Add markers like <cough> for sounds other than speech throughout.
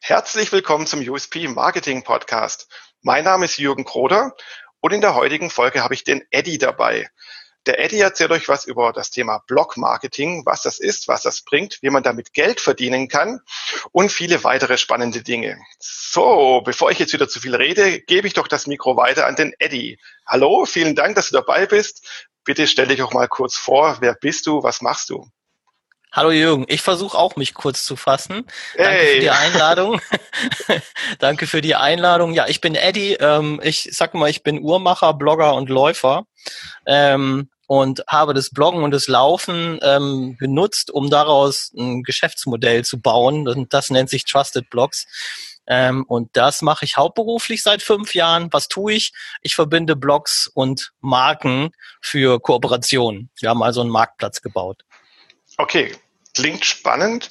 Herzlich willkommen zum USP Marketing Podcast. Mein Name ist Jürgen Kroder und in der heutigen Folge habe ich den Eddie dabei. Der Eddie erzählt euch was über das Thema Blog Marketing, was das ist, was das bringt, wie man damit Geld verdienen kann und viele weitere spannende Dinge. So, bevor ich jetzt wieder zu viel rede, gebe ich doch das Mikro weiter an den Eddie. Hallo, vielen Dank, dass du dabei bist. Bitte stell dich auch mal kurz vor. Wer bist du? Was machst du? Hallo Jürgen, ich versuche auch mich kurz zu fassen. Danke hey. für die Einladung. <laughs> Danke für die Einladung. Ja, ich bin Eddie. Ähm, ich sag mal, ich bin Uhrmacher, Blogger und Läufer ähm, und habe das Bloggen und das Laufen ähm, genutzt, um daraus ein Geschäftsmodell zu bauen. Und das nennt sich Trusted Blogs. Ähm, und das mache ich hauptberuflich seit fünf Jahren. Was tue ich? Ich verbinde Blogs und Marken für Kooperationen. Wir haben also einen Marktplatz gebaut. Okay, klingt spannend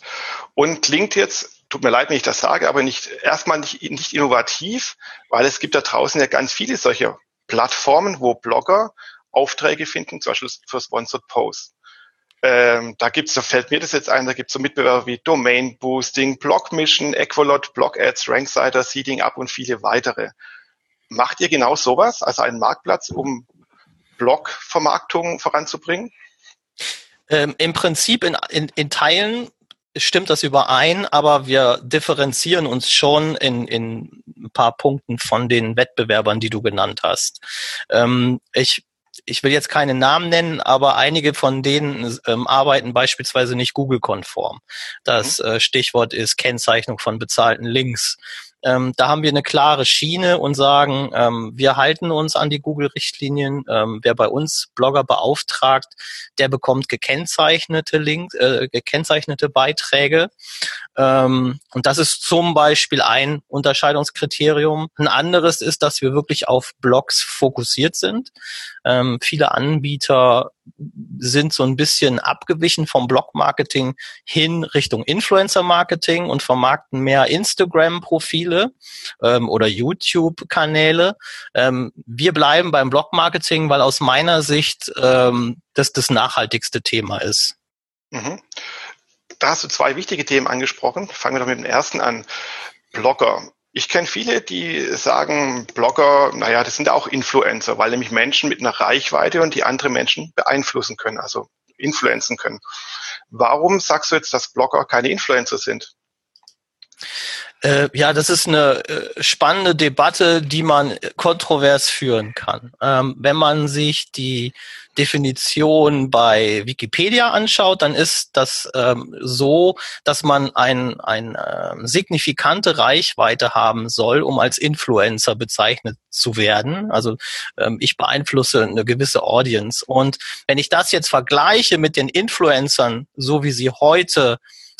und klingt jetzt, tut mir leid, wenn ich das sage, aber nicht erstmal nicht, nicht innovativ, weil es gibt da draußen ja ganz viele solcher Plattformen, wo Blogger Aufträge finden, zum Beispiel für Sponsored Posts. Ähm, da gibt's, da fällt mir das jetzt ein, da gibt's so Mitbewerber wie Domain Boosting, Blog Mission, Equalot, Blog Ads, Ranksider, Seeding Up und viele weitere. Macht ihr genau sowas, also einen Marktplatz, um Blog-Vermarktung voranzubringen? Ähm, Im Prinzip in, in, in Teilen stimmt das überein, aber wir differenzieren uns schon in, in ein paar Punkten von den Wettbewerbern, die du genannt hast. Ähm, ich ich will jetzt keine Namen nennen, aber einige von denen ähm, arbeiten beispielsweise nicht Google-konform. Das mhm. äh, Stichwort ist Kennzeichnung von bezahlten Links. Ähm, da haben wir eine klare Schiene und sagen, ähm, wir halten uns an die Google-Richtlinien. Ähm, wer bei uns Blogger beauftragt, der bekommt gekennzeichnete Links, äh, gekennzeichnete Beiträge. Ähm, und das ist zum Beispiel ein Unterscheidungskriterium. Ein anderes ist, dass wir wirklich auf Blogs fokussiert sind. Ähm, viele Anbieter sind so ein bisschen abgewichen vom Blog-Marketing hin Richtung Influencer-Marketing und vermarkten mehr Instagram-Profile ähm, oder YouTube-Kanäle. Ähm, wir bleiben beim Blog-Marketing, weil aus meiner Sicht ähm, das das nachhaltigste Thema ist. Mhm. Da hast du zwei wichtige Themen angesprochen. Fangen wir doch mit dem ersten an. Blogger. Ich kenne viele, die sagen, Blogger, naja, das sind auch Influencer, weil nämlich Menschen mit einer Reichweite und die andere Menschen beeinflussen können, also influenzen können. Warum sagst du jetzt, dass Blogger keine Influencer sind? Äh, ja, das ist eine äh, spannende Debatte, die man kontrovers führen kann. Ähm, wenn man sich die Definition bei Wikipedia anschaut, dann ist das ähm, so, dass man ein, ein äh, signifikante Reichweite haben soll, um als Influencer bezeichnet zu werden. Also ähm, ich beeinflusse eine gewisse Audience. Und wenn ich das jetzt vergleiche mit den Influencern, so wie sie heute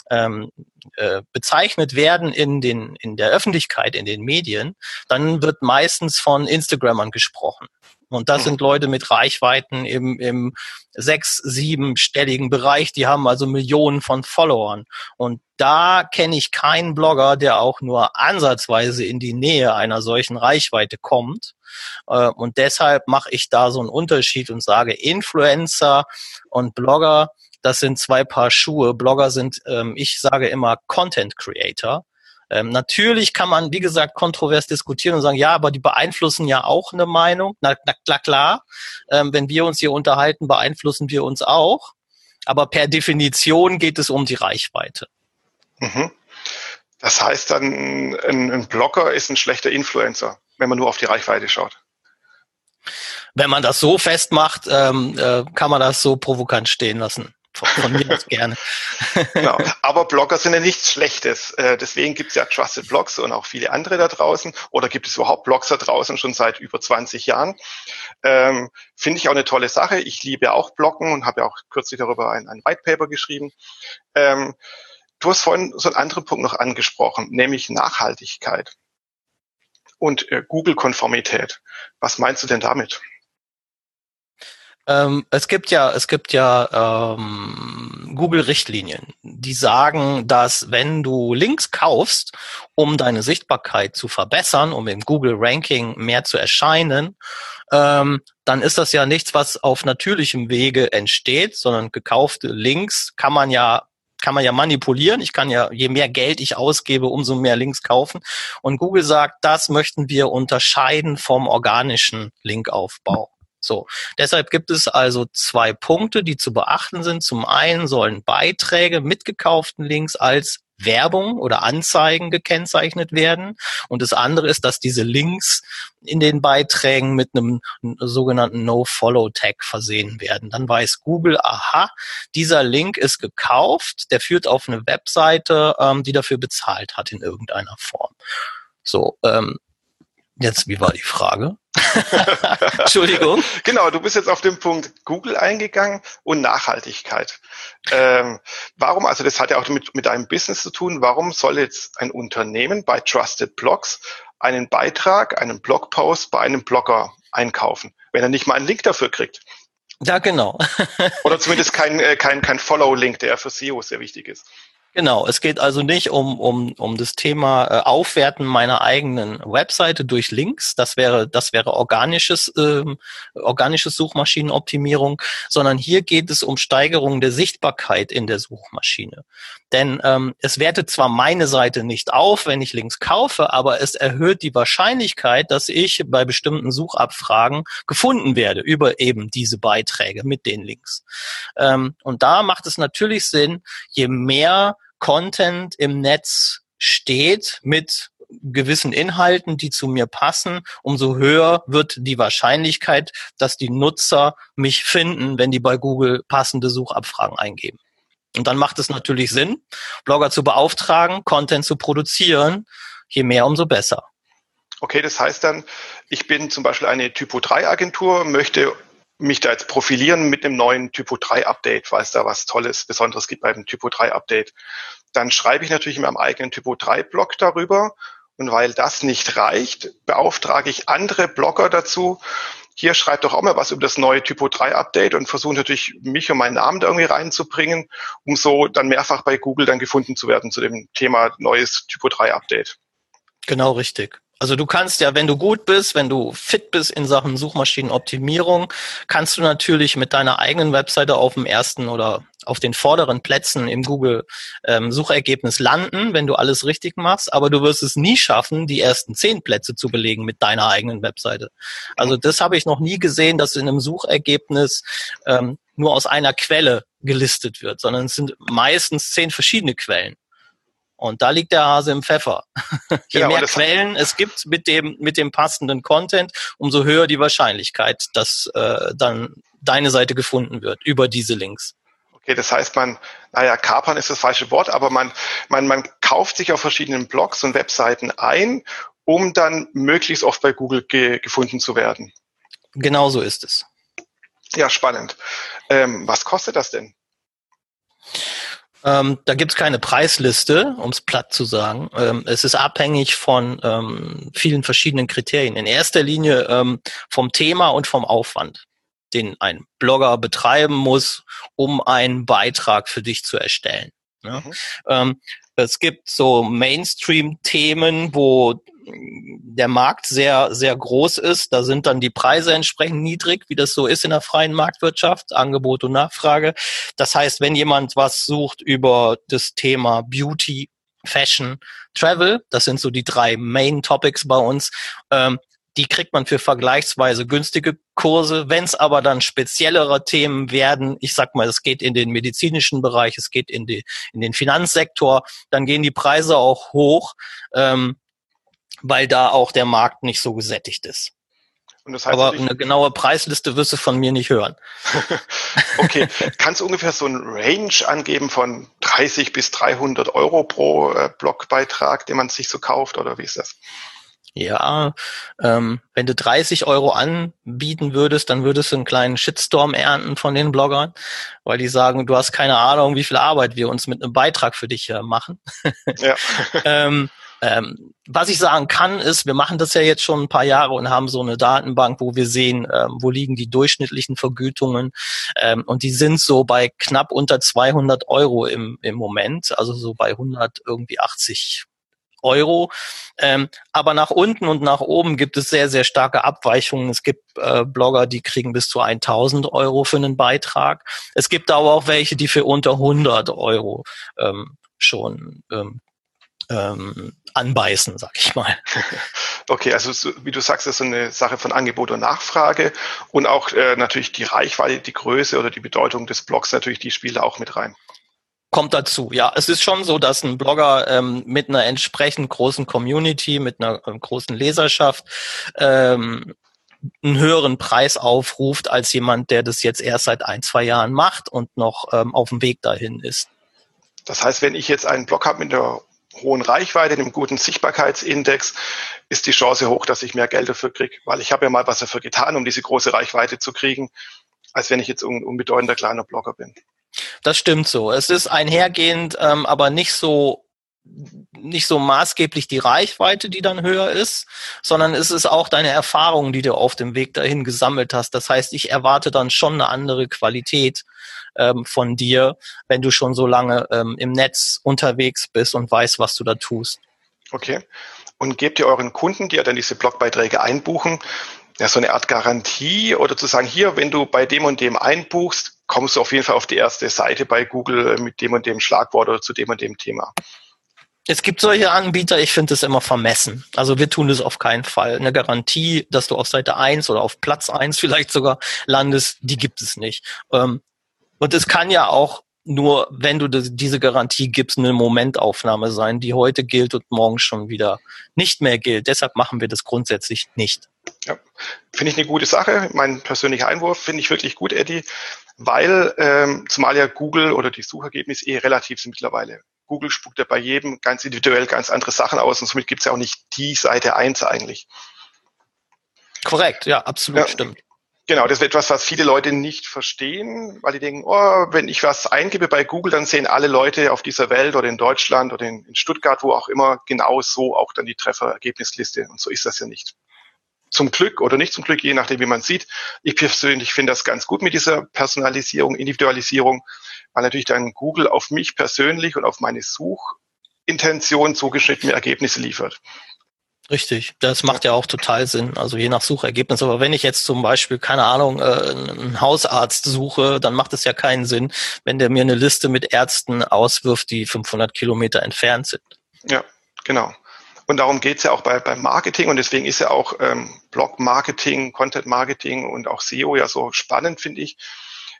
ähm, äh, bezeichnet werden in den in der Öffentlichkeit, in den Medien, dann wird meistens von Instagrammern gesprochen. Und das sind Leute mit Reichweiten im, im sechs-, siebenstelligen Bereich, die haben also Millionen von Followern. Und da kenne ich keinen Blogger, der auch nur ansatzweise in die Nähe einer solchen Reichweite kommt. Äh, und deshalb mache ich da so einen Unterschied und sage, Influencer und Blogger das sind zwei Paar Schuhe. Blogger sind, ähm, ich sage immer Content Creator. Ähm, natürlich kann man, wie gesagt, kontrovers diskutieren und sagen, ja, aber die beeinflussen ja auch eine Meinung. Na, na klar, klar. Ähm, wenn wir uns hier unterhalten, beeinflussen wir uns auch. Aber per Definition geht es um die Reichweite. Mhm. Das heißt dann, ein, ein Blogger ist ein schlechter Influencer, wenn man nur auf die Reichweite schaut. Wenn man das so festmacht, ähm, äh, kann man das so provokant stehen lassen von, von mir aus gerne. genau. <laughs> Aber Blogger sind ja nichts Schlechtes. Äh, deswegen gibt es ja Trusted Blogs und auch viele andere da draußen. Oder gibt es überhaupt Blogs da draußen schon seit über 20 Jahren? Ähm, Finde ich auch eine tolle Sache. Ich liebe auch Bloggen und habe ja auch kürzlich darüber ein, ein White Paper geschrieben. Ähm, du hast vorhin so einen anderen Punkt noch angesprochen, nämlich Nachhaltigkeit und äh, Google-Konformität. Was meinst du denn damit? Ähm, es gibt ja, es gibt ja ähm, Google-Richtlinien, die sagen, dass wenn du Links kaufst, um deine Sichtbarkeit zu verbessern, um im Google-Ranking mehr zu erscheinen, ähm, dann ist das ja nichts, was auf natürlichem Wege entsteht, sondern gekaufte Links kann man ja kann man ja manipulieren. Ich kann ja, je mehr Geld ich ausgebe, umso mehr Links kaufen. Und Google sagt, das möchten wir unterscheiden vom organischen Linkaufbau. So. Deshalb gibt es also zwei Punkte, die zu beachten sind. Zum einen sollen Beiträge mit gekauften Links als Werbung oder Anzeigen gekennzeichnet werden. Und das andere ist, dass diese Links in den Beiträgen mit einem sogenannten No-Follow-Tag versehen werden. Dann weiß Google, aha, dieser Link ist gekauft, der führt auf eine Webseite, ähm, die dafür bezahlt hat in irgendeiner Form. So, ähm, Jetzt, wie war die Frage? <laughs> Entschuldigung. Genau, du bist jetzt auf den Punkt Google eingegangen und Nachhaltigkeit. Ähm, warum, also das hat ja auch mit, mit einem Business zu tun, warum soll jetzt ein Unternehmen bei Trusted Blogs einen Beitrag, einen Blogpost bei einem Blogger einkaufen, wenn er nicht mal einen Link dafür kriegt? Ja, genau. Oder zumindest kein, äh, kein, kein Follow-Link, der für SEO sehr wichtig ist. Genau, es geht also nicht um, um, um das Thema äh, Aufwerten meiner eigenen Webseite durch Links. Das wäre, das wäre organisches, ähm, organisches Suchmaschinenoptimierung, sondern hier geht es um Steigerung der Sichtbarkeit in der Suchmaschine. Denn ähm, es wertet zwar meine Seite nicht auf, wenn ich Links kaufe, aber es erhöht die Wahrscheinlichkeit, dass ich bei bestimmten Suchabfragen gefunden werde über eben diese Beiträge mit den Links. Ähm, und da macht es natürlich Sinn, je mehr Content im Netz steht mit gewissen Inhalten, die zu mir passen, umso höher wird die Wahrscheinlichkeit, dass die Nutzer mich finden, wenn die bei Google passende Suchabfragen eingeben. Und dann macht es natürlich Sinn, Blogger zu beauftragen, Content zu produzieren. Je mehr, umso besser. Okay, das heißt dann, ich bin zum Beispiel eine Typo 3 Agentur, möchte mich da jetzt profilieren mit einem neuen Typo 3 Update, weil es da was Tolles, Besonderes gibt beim Typo 3 Update. Dann schreibe ich natürlich in meinem eigenen Typo 3 Blog darüber. Und weil das nicht reicht, beauftrage ich andere Blogger dazu. Hier schreibt doch auch mal was über das neue Typo 3 Update und versuche natürlich mich und meinen Namen da irgendwie reinzubringen, um so dann mehrfach bei Google dann gefunden zu werden zu dem Thema neues Typo 3 Update. Genau richtig. Also du kannst ja, wenn du gut bist, wenn du fit bist in Sachen Suchmaschinenoptimierung, kannst du natürlich mit deiner eigenen Webseite auf dem ersten oder auf den vorderen Plätzen im Google ähm, Suchergebnis landen, wenn du alles richtig machst, aber du wirst es nie schaffen, die ersten zehn Plätze zu belegen mit deiner eigenen Webseite. Also das habe ich noch nie gesehen, dass in einem Suchergebnis ähm, nur aus einer Quelle gelistet wird, sondern es sind meistens zehn verschiedene Quellen. Und da liegt der Hase im Pfeffer. <laughs> Je genau, mehr Quellen es gibt mit dem, mit dem passenden Content, umso höher die Wahrscheinlichkeit, dass äh, dann deine Seite gefunden wird über diese Links. Okay, das heißt, man, naja, kapern ist das falsche Wort, aber man, man, man kauft sich auf verschiedenen Blogs und Webseiten ein, um dann möglichst oft bei Google ge gefunden zu werden. Genau so ist es. Ja, spannend. Ähm, was kostet das denn? Ähm, da gibt es keine Preisliste, um es platt zu sagen. Ähm, es ist abhängig von ähm, vielen verschiedenen Kriterien. In erster Linie ähm, vom Thema und vom Aufwand, den ein Blogger betreiben muss, um einen Beitrag für dich zu erstellen. Ja? Mhm. Ähm, es gibt so Mainstream-Themen, wo der Markt sehr, sehr groß ist. Da sind dann die Preise entsprechend niedrig, wie das so ist in der freien Marktwirtschaft, Angebot und Nachfrage. Das heißt, wenn jemand was sucht über das Thema Beauty, Fashion, Travel, das sind so die drei Main Topics bei uns, ähm, die kriegt man für vergleichsweise günstige Kurse. Wenn es aber dann speziellere Themen werden, ich sag mal, es geht in den medizinischen Bereich, es geht in, die, in den Finanzsektor, dann gehen die Preise auch hoch. Ähm, weil da auch der Markt nicht so gesättigt ist. Das heißt Aber eine genaue Preisliste wirst du von mir nicht hören. <laughs> okay, kannst du ungefähr so ein Range angeben von 30 bis 300 Euro pro äh, Blogbeitrag, den man sich so kauft, oder wie ist das? Ja, ähm, wenn du 30 Euro anbieten würdest, dann würdest du einen kleinen Shitstorm ernten von den Bloggern, weil die sagen, du hast keine Ahnung, wie viel Arbeit wir uns mit einem Beitrag für dich äh, machen. <laughs> Ja. <laughs> ähm, ähm, was ich sagen kann, ist, wir machen das ja jetzt schon ein paar Jahre und haben so eine Datenbank, wo wir sehen, ähm, wo liegen die durchschnittlichen Vergütungen. Ähm, und die sind so bei knapp unter 200 Euro im, im Moment, also so bei 100 irgendwie 80 Euro. Ähm, aber nach unten und nach oben gibt es sehr, sehr starke Abweichungen. Es gibt äh, Blogger, die kriegen bis zu 1000 Euro für einen Beitrag. Es gibt aber auch welche, die für unter 100 Euro ähm, schon ähm, ähm, anbeißen, sag ich mal. Okay, also so, wie du sagst, das ist so eine Sache von Angebot und Nachfrage und auch äh, natürlich die Reichweite, die Größe oder die Bedeutung des Blogs natürlich, die spielt auch mit rein. Kommt dazu, ja. Es ist schon so, dass ein Blogger ähm, mit einer entsprechend großen Community, mit einer äh, großen Leserschaft ähm, einen höheren Preis aufruft als jemand, der das jetzt erst seit ein, zwei Jahren macht und noch ähm, auf dem Weg dahin ist. Das heißt, wenn ich jetzt einen Blog habe mit einer hohen Reichweite, einem guten Sichtbarkeitsindex, ist die Chance hoch, dass ich mehr Geld dafür kriege, weil ich habe ja mal was dafür getan, um diese große Reichweite zu kriegen, als wenn ich jetzt ein unbedeutender kleiner Blogger bin. Das stimmt so. Es ist einhergehend, ähm, aber nicht so nicht so maßgeblich die Reichweite, die dann höher ist, sondern es ist auch deine Erfahrung, die du auf dem Weg dahin gesammelt hast. Das heißt, ich erwarte dann schon eine andere Qualität ähm, von dir, wenn du schon so lange ähm, im Netz unterwegs bist und weißt, was du da tust. Okay. Und gebt ihr euren Kunden, die ja dann diese Blogbeiträge einbuchen, ja, so eine Art Garantie oder zu sagen, hier, wenn du bei dem und dem einbuchst, kommst du auf jeden Fall auf die erste Seite bei Google mit dem und dem Schlagwort oder zu dem und dem Thema. Es gibt solche Anbieter, ich finde es immer vermessen. Also wir tun das auf keinen Fall. Eine Garantie, dass du auf Seite eins oder auf Platz eins vielleicht sogar landest, die gibt es nicht. Ähm, und es kann ja auch nur, wenn du diese Garantie gibst, eine Momentaufnahme sein, die heute gilt und morgen schon wieder nicht mehr gilt. Deshalb machen wir das grundsätzlich nicht. Ja, finde ich eine gute Sache. Mein persönlicher Einwurf finde ich wirklich gut, Eddie, weil ähm, zumal ja Google oder die Suchergebnisse eh relativ sind mittlerweile. Google spuckt ja bei jedem ganz individuell ganz andere Sachen aus und somit gibt es ja auch nicht die Seite eins eigentlich. Korrekt, ja, absolut ja, stimmt. Genau, das ist etwas, was viele Leute nicht verstehen, weil die denken, oh, wenn ich was eingebe bei Google, dann sehen alle Leute auf dieser Welt oder in Deutschland oder in, in Stuttgart, wo auch immer, genau so auch dann die Trefferergebnisliste. Und so ist das ja nicht. Zum Glück oder nicht zum Glück, je nachdem, wie man sieht. Ich persönlich finde das ganz gut mit dieser Personalisierung, Individualisierung, weil natürlich dann Google auf mich persönlich und auf meine Suchintention zugeschnittene Ergebnisse liefert. Richtig, das macht ja auch total Sinn, also je nach Suchergebnis. Aber wenn ich jetzt zum Beispiel, keine Ahnung, äh, einen Hausarzt suche, dann macht es ja keinen Sinn, wenn der mir eine Liste mit Ärzten auswirft, die 500 Kilometer entfernt sind. Ja, genau. Und darum geht's ja auch bei, beim Marketing und deswegen ist ja auch ähm, Blog-Marketing, Content-Marketing und auch SEO ja so spannend, finde ich,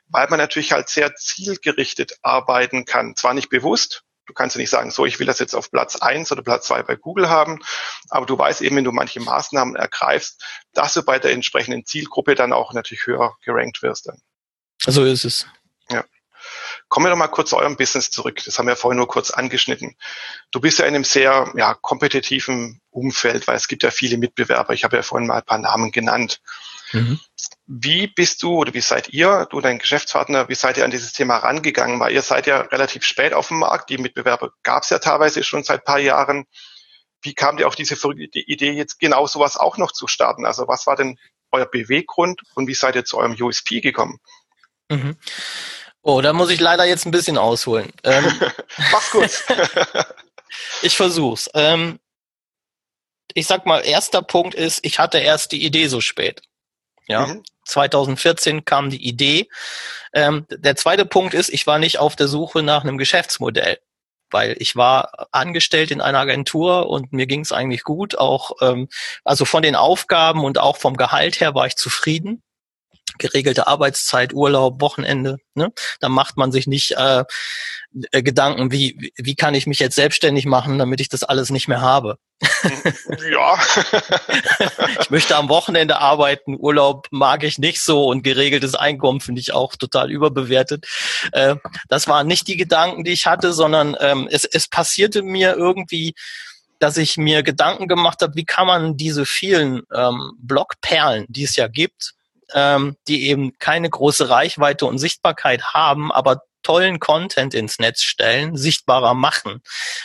weil man natürlich halt sehr zielgerichtet arbeiten kann. Zwar nicht bewusst, Du kannst ja nicht sagen, so, ich will das jetzt auf Platz eins oder Platz zwei bei Google haben, aber du weißt eben, wenn du manche Maßnahmen ergreifst, dass du bei der entsprechenden Zielgruppe dann auch natürlich höher gerankt wirst. Dann. So ist es. Kommen wir doch mal kurz zu eurem Business zurück. Das haben wir vorhin nur kurz angeschnitten. Du bist ja in einem sehr ja, kompetitiven Umfeld, weil es gibt ja viele Mitbewerber. Ich habe ja vorhin mal ein paar Namen genannt. Mhm. Wie bist du oder wie seid ihr, du dein Geschäftspartner, wie seid ihr an dieses Thema rangegangen? Weil ihr seid ja relativ spät auf dem Markt, die Mitbewerber gab es ja teilweise schon seit paar Jahren. Wie kam dir auf diese Idee, jetzt genau sowas auch noch zu starten? Also was war denn euer Beweggrund und wie seid ihr zu eurem USP gekommen? Mhm. Oh, da muss ich leider jetzt ein bisschen ausholen. Ähm, <laughs> Mach's kurz. <laughs> ich versuch's. Ähm, ich sag mal, erster Punkt ist, ich hatte erst die Idee so spät. Ja, mhm. 2014 kam die Idee. Ähm, der zweite Punkt ist, ich war nicht auf der Suche nach einem Geschäftsmodell, weil ich war angestellt in einer Agentur und mir ging es eigentlich gut. Auch ähm, also von den Aufgaben und auch vom Gehalt her war ich zufrieden geregelte Arbeitszeit, Urlaub, Wochenende. Ne? Da macht man sich nicht äh, äh, Gedanken, wie, wie kann ich mich jetzt selbstständig machen, damit ich das alles nicht mehr habe. <laughs> Ja. <laughs> ich möchte am Wochenende arbeiten, Urlaub mag ich nicht so und geregeltes Einkommen finde ich auch total überbewertet. Äh, das waren nicht die Gedanken, die ich hatte, sondern ähm, es, es passierte mir irgendwie, dass ich mir Gedanken gemacht habe, wie kann man diese vielen ähm, Blogperlen, die es ja gibt, ähm, die eben keine große Reichweite und Sichtbarkeit haben, aber tollen Content ins Netz stellen, sichtbarer machen.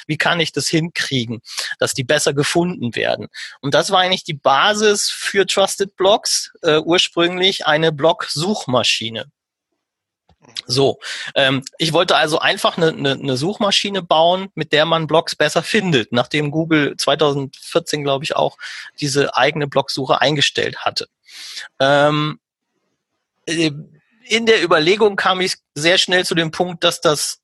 Wie kann ich das hinkriegen, dass die besser gefunden werden? Und das war eigentlich die Basis für Trusted Blogs, äh, ursprünglich eine Blog-Suchmaschine. So, ähm, ich wollte also einfach eine, eine, eine Suchmaschine bauen, mit der man Blogs besser findet, nachdem Google 2014, glaube ich, auch diese eigene Blogsuche eingestellt hatte. Ähm, äh, in der Überlegung kam ich sehr schnell zu dem Punkt, dass das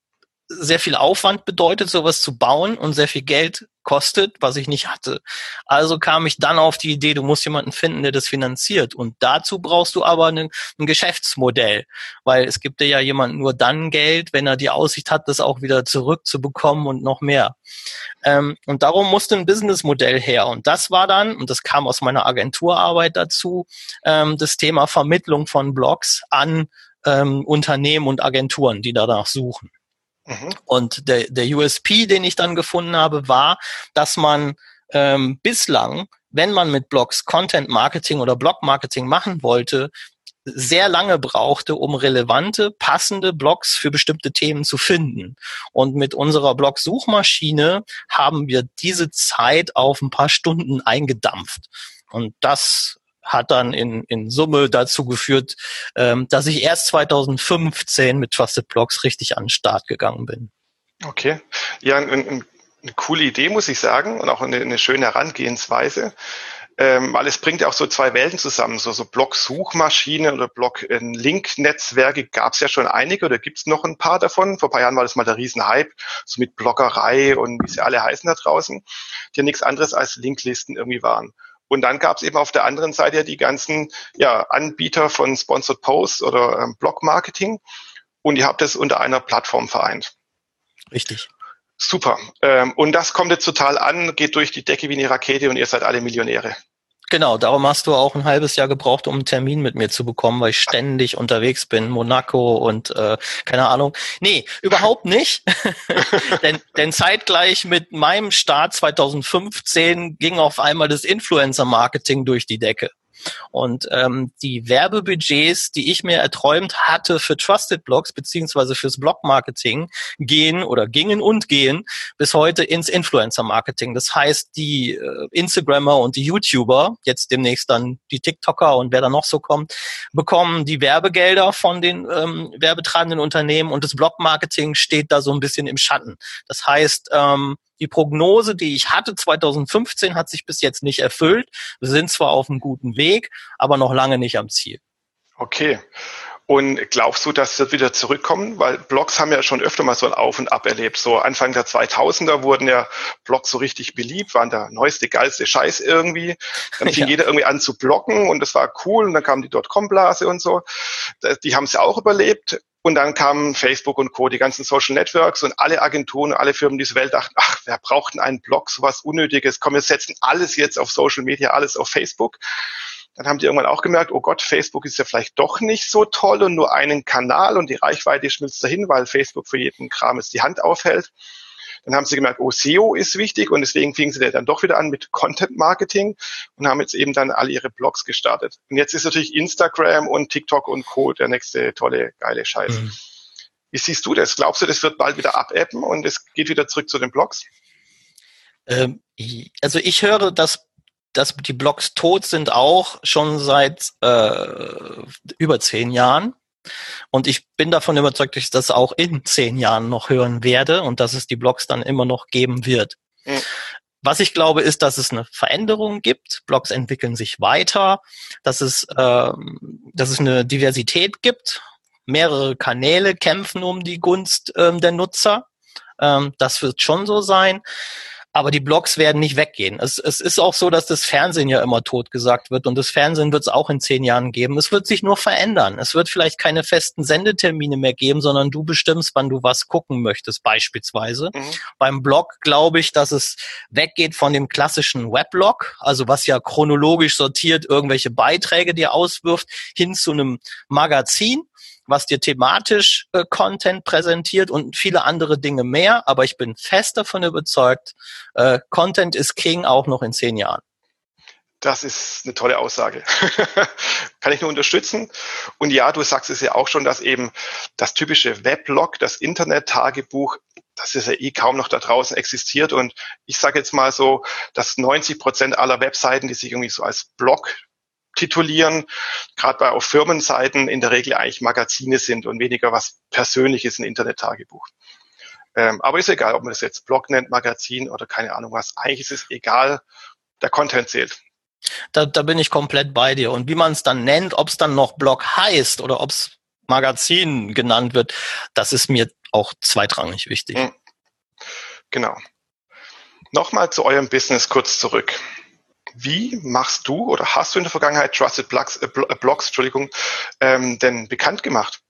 sehr viel Aufwand bedeutet, sowas zu bauen und sehr viel Geld kostet, was ich nicht hatte. Also kam ich dann auf die Idee, du musst jemanden finden, der das finanziert. Und dazu brauchst du aber ein, ein Geschäftsmodell, weil es gibt dir ja jemand nur dann Geld, wenn er die Aussicht hat, das auch wieder zurückzubekommen und noch mehr. Ähm, und darum musste ein Businessmodell her. Und das war dann, und das kam aus meiner Agenturarbeit dazu, ähm, das Thema Vermittlung von Blogs an ähm, Unternehmen und Agenturen, die danach suchen. Mhm. Und der, der USP, den ich dann gefunden habe, war, dass man ähm, bislang, wenn man mit Blogs Content Marketing oder Blog Marketing machen wollte, sehr lange brauchte, um relevante, passende Blogs für bestimmte Themen zu finden. Und mit unserer Blog-Suchmaschine haben wir diese Zeit auf ein paar Stunden eingedampft. Und das hat dann in, in Summe dazu geführt, ähm, dass ich erst 2015 mit Trusted Blogs richtig an den Start gegangen bin. Okay. Ja, ein, ein, eine coole Idee, muss ich sagen, und auch eine, eine schöne Herangehensweise. Ähm, weil es bringt ja auch so zwei Welten zusammen. So, so Blog-Suchmaschine oder Blog-Link-Netzwerke gab es ja schon einige oder gibt es noch ein paar davon. Vor ein paar Jahren war das mal der Riesenhype, so mit Bloggerei und wie sie alle heißen da draußen, die ja nichts anderes als Linklisten irgendwie waren. Und dann gab es eben auf der anderen Seite ja die ganzen ja, Anbieter von Sponsored Posts oder ähm, Blog Marketing. Und ihr habt das unter einer Plattform vereint. Richtig. Super. Ähm, und das kommt jetzt total an, geht durch die Decke wie eine Rakete und ihr seid alle Millionäre. Genau, darum hast du auch ein halbes Jahr gebraucht, um einen Termin mit mir zu bekommen, weil ich ständig unterwegs bin, Monaco und äh, keine Ahnung. Nee, überhaupt nicht. <laughs> denn, denn zeitgleich mit meinem Start 2015 ging auf einmal das Influencer-Marketing durch die Decke. Und ähm, die Werbebudgets, die ich mir erträumt hatte für Trusted Blogs beziehungsweise fürs Blog-Marketing, gehen oder gingen und gehen bis heute ins Influencer-Marketing. Das heißt, die äh, Instagrammer und die YouTuber, jetzt demnächst dann die TikToker und wer da noch so kommt, bekommen die Werbegelder von den ähm, werbetreibenden Unternehmen und das Blog-Marketing steht da so ein bisschen im Schatten. Das heißt, ähm, die Prognose, die ich hatte 2015, hat sich bis jetzt nicht erfüllt. Wir sind zwar auf einem guten Weg, aber noch lange nicht am Ziel. Okay. Und glaubst du, dass das wieder zurückkommen? Weil Blogs haben ja schon öfter mal so ein Auf und Ab erlebt. So Anfang der 2000er wurden ja Blogs so richtig beliebt, waren der neueste, geilste Scheiß irgendwie. Dann fing <laughs> ja. jeder irgendwie an zu bloggen und das war cool. Und dann kam die Dotcom-Blase und so. Die haben es ja auch überlebt. Und dann kamen Facebook und Co., die ganzen Social Networks und alle Agenturen, alle Firmen dieser Welt dachten, ach, wer braucht denn einen Blog, sowas Unnötiges? Komm, wir setzen alles jetzt auf Social Media, alles auf Facebook. Dann haben die irgendwann auch gemerkt, oh Gott, Facebook ist ja vielleicht doch nicht so toll und nur einen Kanal und die Reichweite schmilzt dahin, weil Facebook für jeden Kram jetzt die Hand aufhält. Dann haben sie gemerkt, oh, SEO ist wichtig und deswegen fingen sie dann doch wieder an mit Content Marketing und haben jetzt eben dann alle ihre Blogs gestartet. Und jetzt ist natürlich Instagram und TikTok und Co. der nächste tolle, geile Scheiß. Mhm. Wie siehst du das? Glaubst du, das wird bald wieder abappen und es geht wieder zurück zu den Blogs? Ähm, also ich höre, dass dass die Blogs tot sind auch schon seit äh, über zehn Jahren. Und ich bin davon überzeugt, dass ich das auch in zehn Jahren noch hören werde und dass es die Blogs dann immer noch geben wird. Mhm. Was ich glaube, ist, dass es eine Veränderung gibt. Blogs entwickeln sich weiter, dass es, äh, dass es eine Diversität gibt. Mehrere Kanäle kämpfen um die Gunst ähm, der Nutzer. Ähm, das wird schon so sein. Aber die Blogs werden nicht weggehen. Es, es ist auch so, dass das Fernsehen ja immer tot gesagt wird und das Fernsehen wird es auch in zehn Jahren geben. Es wird sich nur verändern. Es wird vielleicht keine festen Sendetermine mehr geben, sondern du bestimmst, wann du was gucken möchtest, beispielsweise. Mhm. Beim Blog glaube ich, dass es weggeht von dem klassischen Weblog, also was ja chronologisch sortiert irgendwelche Beiträge dir auswirft, hin zu einem Magazin was dir thematisch äh, Content präsentiert und viele andere Dinge mehr. Aber ich bin fest davon überzeugt, äh, Content ist King auch noch in zehn Jahren. Das ist eine tolle Aussage. <laughs> Kann ich nur unterstützen. Und ja, du sagst es ja auch schon, dass eben das typische Weblog, das Internet-Tagebuch, das ist ja eh kaum noch da draußen existiert. Und ich sage jetzt mal so, dass 90 Prozent aller Webseiten, die sich irgendwie so als Blog titulieren, gerade bei auf Firmenseiten in der Regel eigentlich Magazine sind und weniger was Persönliches, ein Internet-Tagebuch. Ähm, aber ist egal, ob man das jetzt Blog nennt, Magazin oder keine Ahnung was. Eigentlich ist es egal, der Content zählt. Da, da bin ich komplett bei dir. Und wie man es dann nennt, ob es dann noch Blog heißt oder ob es Magazin genannt wird, das ist mir auch zweitrangig wichtig. Hm. Genau. Nochmal zu eurem Business kurz zurück. Wie machst du oder hast du in der Vergangenheit Trusted Blogs, äh, Blogs Entschuldigung, ähm, denn bekannt gemacht?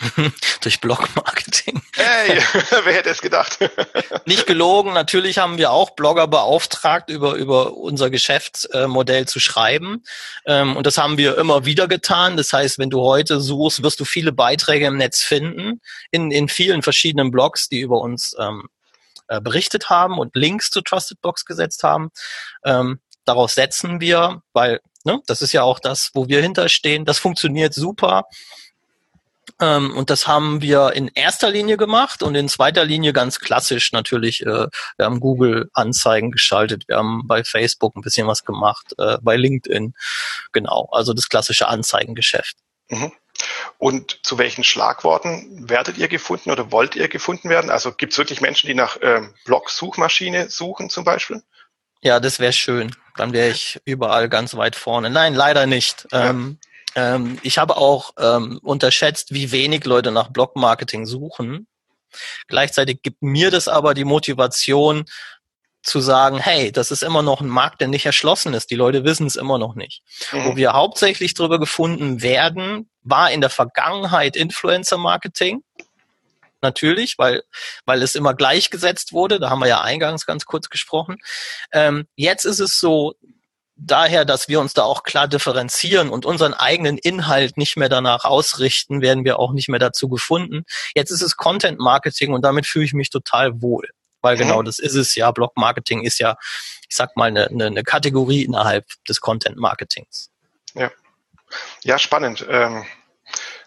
<laughs> Durch Blog-Marketing. Hey, <laughs> wer hätte es gedacht? <laughs> Nicht gelogen, natürlich haben wir auch Blogger beauftragt, über, über unser Geschäftsmodell zu schreiben. Ähm, und das haben wir immer wieder getan. Das heißt, wenn du heute suchst, wirst du viele Beiträge im Netz finden, in, in vielen verschiedenen Blogs, die über uns ähm, äh, berichtet haben und Links zu Trusted Blogs gesetzt haben. Ähm, daraus setzen wir, weil ne, das ist ja auch das, wo wir hinterstehen. Das funktioniert super. Ähm, und das haben wir in erster Linie gemacht und in zweiter Linie ganz klassisch natürlich. Äh, wir haben Google-Anzeigen geschaltet, wir haben bei Facebook ein bisschen was gemacht, äh, bei LinkedIn. Genau, also das klassische Anzeigengeschäft. Mhm. Und zu welchen Schlagworten werdet ihr gefunden oder wollt ihr gefunden werden? Also gibt es wirklich Menschen, die nach ähm, Blog-Suchmaschine suchen zum Beispiel? Ja, das wäre schön. Dann wäre ich überall ganz weit vorne. Nein, leider nicht. Ja. Ähm, ähm, ich habe auch ähm, unterschätzt, wie wenig Leute nach Blog-Marketing suchen. Gleichzeitig gibt mir das aber die Motivation zu sagen, hey, das ist immer noch ein Markt, der nicht erschlossen ist. Die Leute wissen es immer noch nicht. Mhm. Wo wir hauptsächlich drüber gefunden werden, war in der Vergangenheit Influencer-Marketing. Natürlich, weil, weil es immer gleichgesetzt wurde. Da haben wir ja eingangs ganz kurz gesprochen. Ähm, jetzt ist es so, daher, dass wir uns da auch klar differenzieren und unseren eigenen Inhalt nicht mehr danach ausrichten, werden wir auch nicht mehr dazu gefunden. Jetzt ist es Content Marketing und damit fühle ich mich total wohl. Weil genau das ist es ja. Blog Marketing ist ja, ich sag mal, eine, eine, eine Kategorie innerhalb des Content Marketings. Ja. Ja, spannend. Ähm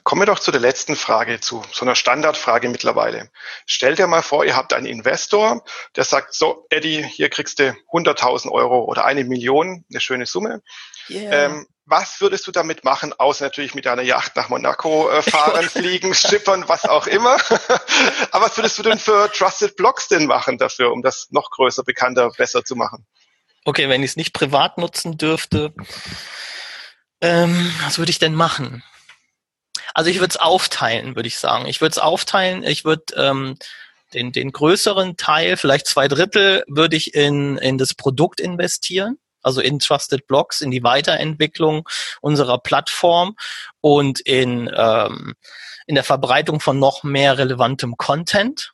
Kommen wir doch zu der letzten Frage, zu so einer Standardfrage mittlerweile. Stell dir mal vor, ihr habt einen Investor, der sagt, so, Eddie, hier kriegst du 100.000 Euro oder eine Million, eine schöne Summe. Yeah. Ähm, was würdest du damit machen, außer natürlich mit deiner Yacht nach Monaco äh, fahren, <laughs> fliegen, schippern, was auch immer. <laughs> Aber was würdest du denn für Trusted Blogs denn machen dafür, um das noch größer, bekannter, besser zu machen? Okay, wenn ich es nicht privat nutzen dürfte, ähm, was würde ich denn machen? Also ich würde es aufteilen, würde ich sagen. Ich würde es aufteilen. Ich würde ähm, den, den größeren Teil, vielleicht zwei Drittel, würde ich in, in das Produkt investieren. Also in Trusted Blocks, in die Weiterentwicklung unserer Plattform und in, ähm, in der Verbreitung von noch mehr relevantem Content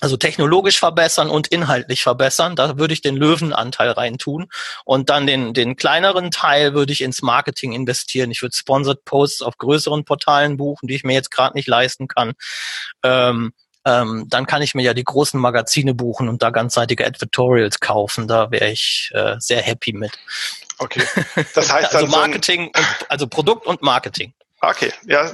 also technologisch verbessern und inhaltlich verbessern. Da würde ich den Löwenanteil reintun. Und dann den, den kleineren Teil würde ich ins Marketing investieren. Ich würde Sponsored Posts auf größeren Portalen buchen, die ich mir jetzt gerade nicht leisten kann. Ähm, ähm, dann kann ich mir ja die großen Magazine buchen und da ganzseitige Advertorials kaufen. Da wäre ich äh, sehr happy mit. Okay. <laughs> Das heißt also Marketing, so und, also Produkt und Marketing. Okay, ja,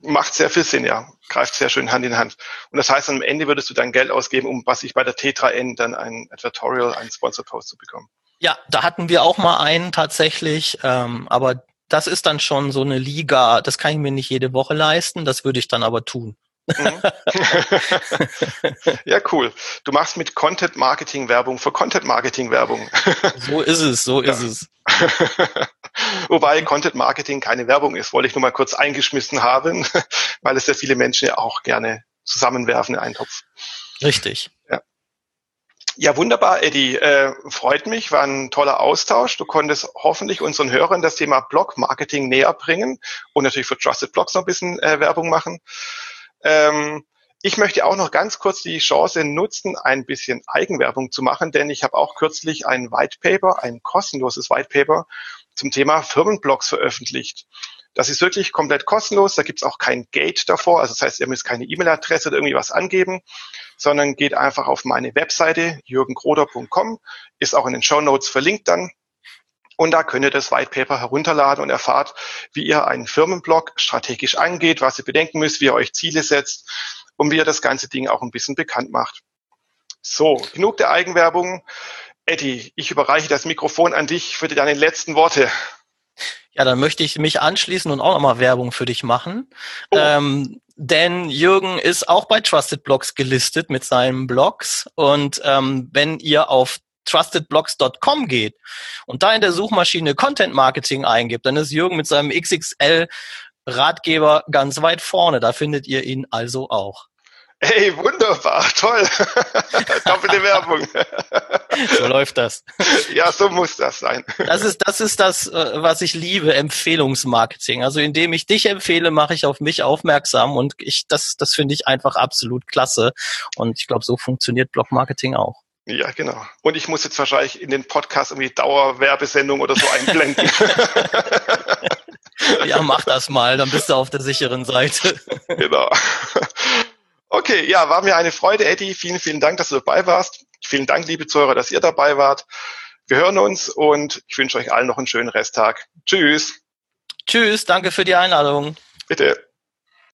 macht sehr viel Sinn, ja. Greift sehr schön Hand in Hand. Und das heißt, am Ende würdest du dann Geld ausgeben, um was ich bei der Tetra N dann ein Advertorial, ein Sponsor Post zu bekommen. Ja, da hatten wir auch mal einen tatsächlich, ähm, aber das ist dann schon so eine Liga, das kann ich mir nicht jede Woche leisten, das würde ich dann aber tun. Mhm. <laughs> ja, cool. Du machst mit Content Marketing Werbung für Content Marketing Werbung. so ist es, so ja. ist es. <laughs> <laughs> Wobei Content Marketing keine Werbung ist, wollte ich nur mal kurz eingeschmissen haben, <laughs> weil es ja viele Menschen ja auch gerne zusammenwerfen in einen Topf. Richtig. Ja. Ja, wunderbar, Eddie. Äh, freut mich, war ein toller Austausch. Du konntest hoffentlich unseren Hörern das Thema Blog-Marketing näher bringen und natürlich für Trusted Blogs noch ein bisschen äh, Werbung machen. Ähm, ich möchte auch noch ganz kurz die Chance nutzen, ein bisschen Eigenwerbung zu machen, denn ich habe auch kürzlich ein White Paper, ein kostenloses White Paper zum Thema Firmenblogs veröffentlicht. Das ist wirklich komplett kostenlos, da gibt es auch kein Gate davor, also das heißt, ihr müsst keine E-Mail-Adresse oder irgendwie was angeben, sondern geht einfach auf meine Webseite jürgenkroder.com, ist auch in den Show Notes verlinkt dann. Und da könnt ihr das White Paper herunterladen und erfahrt, wie ihr einen Firmenblog strategisch angeht, was ihr bedenken müsst, wie ihr euch Ziele setzt und wie ihr das ganze Ding auch ein bisschen bekannt macht. So, genug der Eigenwerbung. Eddie, ich überreiche das Mikrofon an dich für deine letzten Worte. Ja, dann möchte ich mich anschließen und auch nochmal Werbung für dich machen. Oh. Ähm, denn Jürgen ist auch bei Trusted Blogs gelistet mit seinen Blogs. Und ähm, wenn ihr auf trustedblogs.com geht und da in der Suchmaschine Content Marketing eingibt, dann ist Jürgen mit seinem XXL Ratgeber ganz weit vorne. Da findet ihr ihn also auch. Hey, wunderbar, toll. <laughs> Doppelte Werbung. so läuft das. Ja, so muss das sein. Das ist, das ist das, äh, was ich liebe, Empfehlungsmarketing. Also indem ich dich empfehle, mache ich auf mich aufmerksam und ich, das, das finde ich einfach absolut klasse. Und ich glaube, so funktioniert Blogmarketing auch. Ja, genau. Und ich muss jetzt wahrscheinlich in den Podcast irgendwie Dauerwerbesendung oder so einblenden. <laughs> ja, mach das mal, dann bist du auf der sicheren Seite. genau. Okay, ja, war mir eine Freude, Eddie. Vielen, vielen Dank, dass du dabei warst. Vielen Dank, liebe Zuhörer, dass ihr dabei wart. Wir hören uns und ich wünsche euch allen noch einen schönen Resttag. Tschüss. Tschüss, danke für die Einladung. Bitte.